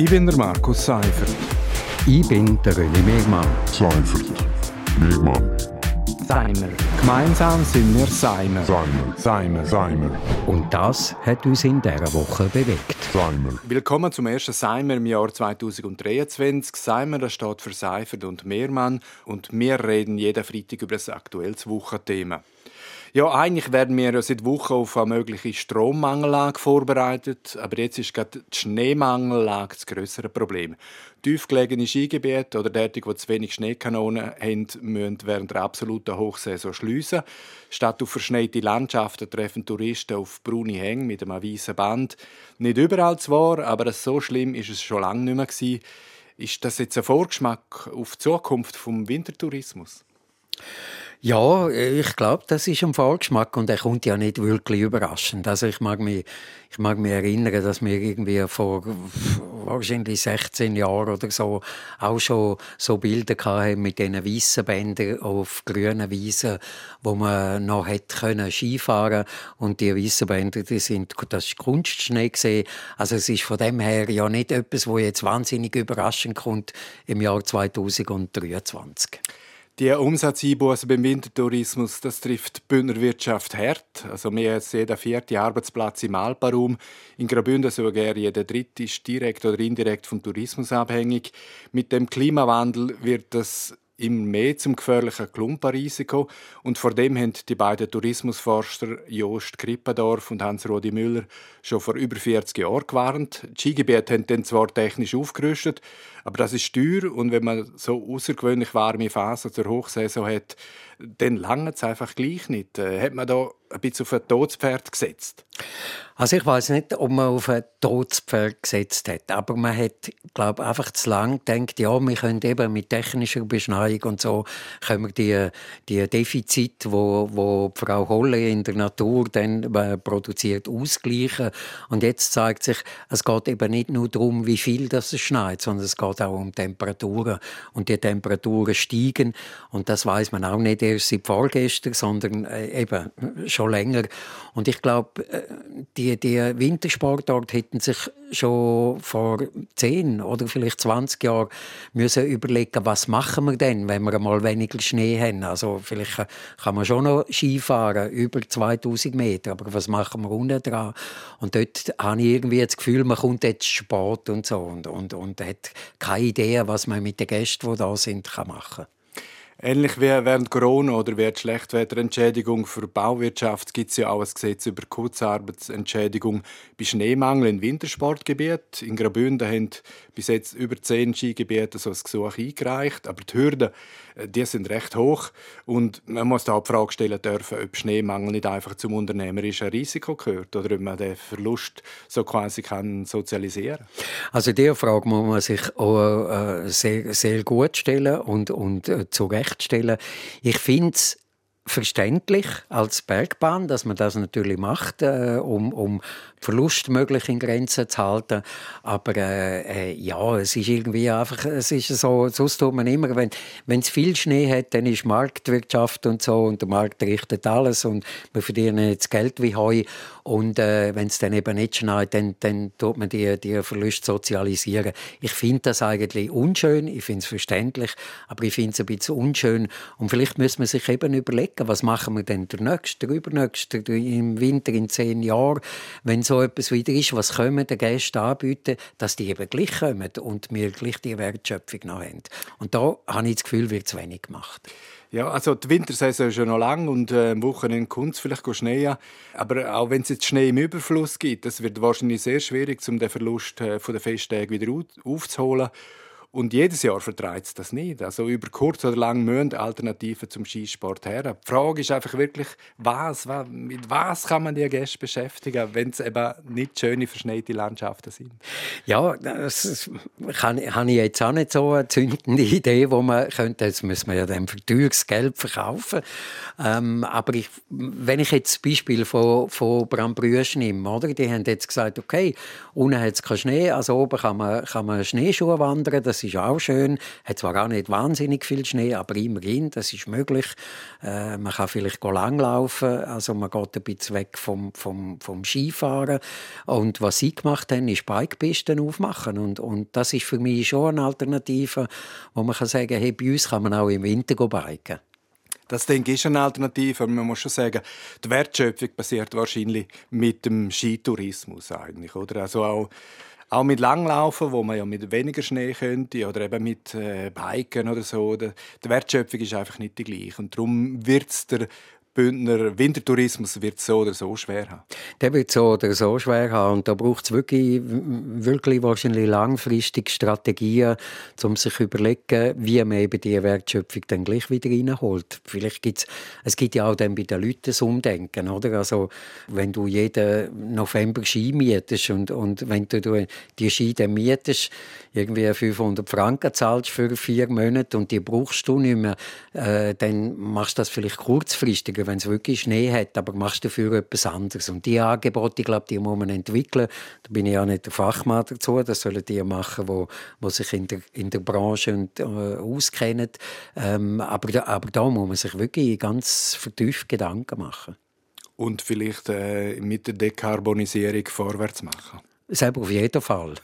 Ich bin der Markus Seifert. Ich bin der René Megmann. Seifert. Megmann. Seimer. Gemeinsam sind wir Seimer. Seimer. Seimer. Seimer. Und das hat uns in dieser Woche bewegt. Seimer. Willkommen zum ersten Seimer im Jahr 2023. Seimer das steht für Seifert und Mehrmann und wir reden jeden Freitag über das aktuelles Wochenthema. Ja, eigentlich werden wir seit Wochen auf eine mögliche Strommangellage vorbereitet, aber jetzt ist gerade die Schneemangellage das größere Problem. Tiefgelegene Skigebiete oder dort, die zu wenig Schneekanonen haben, müssen während der absoluten Hochsaison schliessen. Statt auf verschneite Landschaften treffen Touristen auf braune Hänge mit einem weißen Band. Nicht überall zwar, aber so schlimm ist es schon lange nicht mehr. Gewesen. Ist das jetzt ein Vorgeschmack auf die Zukunft vom Wintertourismus? Ja, ich glaube, das ist ein Vorgeschmack und er kommt ja nicht wirklich überraschend. Also ich mag mich, ich mag mich erinnern, dass wir irgendwie vor wahrscheinlich 16 Jahren oder so auch schon so Bilder hatten mit diesen weißen Bändern auf grünen Wiesen, wo man noch hätte können Skifahren und die weißen Bänder, die sind, das ist Kunstschnee gesehen. Also es ist von dem her ja nicht etwas, wo jetzt wahnsinnig überraschend kommt im Jahr 2023. Die Umsatzeinbußen beim Wintertourismus, das trifft die Bündner Wirtschaft hart. Also mehr als jeder vierte Arbeitsplatz im Alpenraum. In Graubünden sogar jeder dritte ist direkt oder indirekt vom Tourismus abhängig. Mit dem Klimawandel wird das immer mehr zum gefährlichen Klumpenrisiko. Und vor dem haben die beiden Tourismusforscher Jost Krippendorf und Hans-Rudi Müller schon vor über 40 Jahren gewarnt. Die Skigebiete haben dann zwar technisch aufgerüstet, aber das ist teuer und wenn man so außergewöhnlich warme Phasen zur Hochsaison hat, dann lange es einfach gleich nicht. Äh, hat man da ein bisschen auf ein Todspferd gesetzt? Also ich weiß nicht, ob man auf ein Todspferd gesetzt hat, aber man hat, glaube einfach zu lang gedacht, ja, wir können eben mit technischer Beschneiung und so können wir die, die Defizite, wo, wo Frau Holle in der Natur dann äh, produziert, ausgleichen. Und jetzt zeigt sich, es geht eben nicht nur darum, wie viel das es schneit, sondern es geht auch um Temperaturen und die Temperaturen steigen und das weiß man auch nicht erst seit vorgestern, sondern äh, eben schon länger. Und ich glaube, äh, die, die Wintersportart hätten sich schon vor 10 oder vielleicht 20 Jahren müssen überlegen, was machen wir denn, wenn wir mal weniger Schnee haben. Also vielleicht kann man schon noch Skifahren über 2000 Meter, aber was machen wir unten dran? Und dort habe ich irgendwie das Gefühl, man kommt jetzt Sport und so und, und, und hat keine Idee, was man mit den Gästen, die da sind, machen kann. Ähnlich wie während Corona oder während Schlechtwetterentschädigung für Bauwirtschaft gibt es ja auch ein Gesetz über Kurzarbeitsentschädigung bei Schneemangel in Wintersportgebieten. In Graubünden haben bis jetzt über zehn Skigebiete so ein Gesuch eingereicht, aber die Hürden äh, die sind recht hoch und man muss auch die Frage stellen dürfen, ob Schneemangel nicht einfach zum unternehmerischen Risiko gehört oder ob man den Verlust so quasi kann sozialisieren. Also diese Frage muss man sich auch äh, sehr, sehr gut stellen und, und äh, zu Recht stellen. Ich finde es verständlich als Bergbahn, dass man das natürlich macht, äh, um, um Verlust möglich in Grenzen zu halten. Aber äh, äh, ja, es ist irgendwie einfach, es ist so, sonst tut man immer, wenn es viel Schnee hat, dann ist Marktwirtschaft und so und der Markt richtet alles und wir verdienen jetzt Geld wie Heu. Und äh, wenn es dann eben nicht schneit, dann, dann tut man die, die Verluste sozialisieren. Ich finde das eigentlich unschön, ich finde es verständlich, aber ich finde es ein bisschen unschön. Und vielleicht müssen wir sich eben überlegen, was machen wir denn der nächste, der übernächste, im Winter in zehn Jahren, wenn so etwas wieder ist, was können den Gästen anbieten, dass die eben gleich kommen und wir gleich die Wertschöpfung noch haben. Und da habe ich das Gefühl, wird zu wenig gemacht. Ja, also die Wintersaison ist ja noch lang und äh, am Wochenende kommt es vielleicht Schnee Aber auch wenn es jetzt Schnee im Überfluss gibt, das wird wahrscheinlich sehr schwierig, um den Verlust äh, von den Festtagen wieder aufzuholen. Und jedes Jahr vertreibt es das nicht. Also über kurz oder lang müssen Alternativen zum Skisport her. Die Frage ist einfach wirklich, was, was, mit was kann man die Gäste beschäftigen, wenn es eben nicht schöne, verschneite Landschaften sind? Ja, das habe ich jetzt auch nicht so eine zündende Idee, wo man könnte, jetzt müssen wir ja dann für teures Geld verkaufen. Ähm, aber ich, wenn ich jetzt das Beispiel von, von Brambrüsch nehme, oder? die haben jetzt gesagt, okay, unten hat es keinen Schnee, also oben kann man, kann man Schneeschuhe wandern, das das ist auch schön. Hat zwar auch nicht wahnsinnig viel Schnee, aber immerhin, das ist möglich. Äh, man kann vielleicht langlaufen, also man geht ein bisschen weg vom, vom, vom Skifahren. Und was sie gemacht haben, ist Bikepisten aufmachen. Und, und das ist für mich schon eine Alternative, wo man kann sagen, hey, bei uns kann man auch im Winter biken. Das denke ich ist eine Alternative. Aber man muss schon sagen, die Wertschöpfung passiert wahrscheinlich mit dem Skitourismus eigentlich, oder? Also auch auch mit Langlaufen, wo man ja mit weniger Schnee könnte, oder eben mit äh, Biken oder so. Die Wertschöpfung ist einfach nicht die gleiche. Und darum wird es der Bündner Wintertourismus wird so oder so schwer haben. Der wird so oder so schwer haben. Und da braucht es wirklich, wirklich wahrscheinlich langfristig Strategien, um sich zu überlegen, wie man eben die Wertschöpfung dann gleich wieder reinholt. Vielleicht gibt's, es gibt ja auch dann bei den Leuten das Umdenken, oder? Also, wenn du jeden November Ski mietest und, und wenn du die Ski dann mietest, irgendwie 500 Franken zahlst für vier Monate und die brauchst du nicht mehr, äh, dann machst du das vielleicht kurzfristiger, wenn es wirklich Schnee hat, aber machst dafür etwas anderes. Und die Angebote, ich glaube, die muss man entwickeln. Da bin ich ja nicht der Fachmann dazu. Das sollen die machen, wo, wo sich in der, in der Branche und, äh, auskennen. Ähm, aber, aber da muss man sich wirklich ganz vertieft Gedanken machen. Und vielleicht äh, mit der Dekarbonisierung vorwärts machen. Selber auf jeden Fall.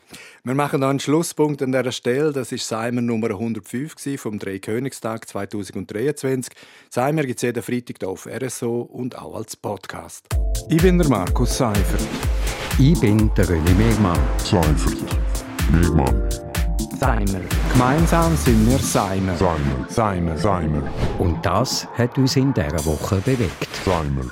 Wir machen noch einen Schlusspunkt an dieser Stelle. Das ist Seimer Nummer 105 vom Dreikönigstag 2023. Seimer gibt es jeden Freitag hier auf RSO und auch als Podcast. Ich bin der Markus Seifert. Ich bin der René Megmann. Seifert. Megmann. Seimer. Gemeinsam sind wir Seimer. Seimer. Seimer. Seimer. Und das hat uns in dieser Woche bewegt. Seimer.